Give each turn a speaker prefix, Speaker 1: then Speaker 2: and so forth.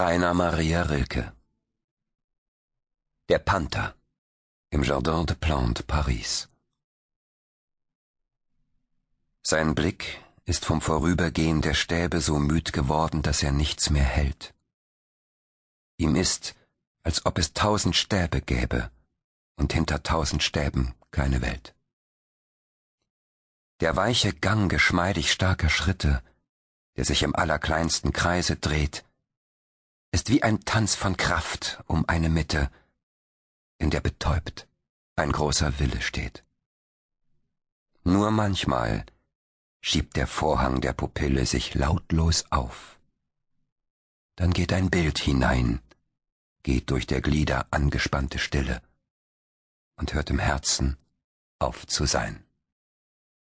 Speaker 1: Rainer Maria Rilke Der Panther im Jardin de Plantes, Paris. Sein Blick ist vom Vorübergehen der Stäbe so müd geworden, dass er nichts mehr hält. Ihm ist, als ob es tausend Stäbe gäbe und hinter tausend Stäben keine Welt. Der weiche Gang geschmeidig starker Schritte, der sich im allerkleinsten Kreise dreht, wie ein Tanz von Kraft um eine Mitte, in der betäubt ein großer Wille steht. Nur manchmal schiebt der Vorhang der Pupille sich lautlos auf. Dann geht ein Bild hinein, geht durch der Glieder angespannte Stille und hört im Herzen auf zu sein.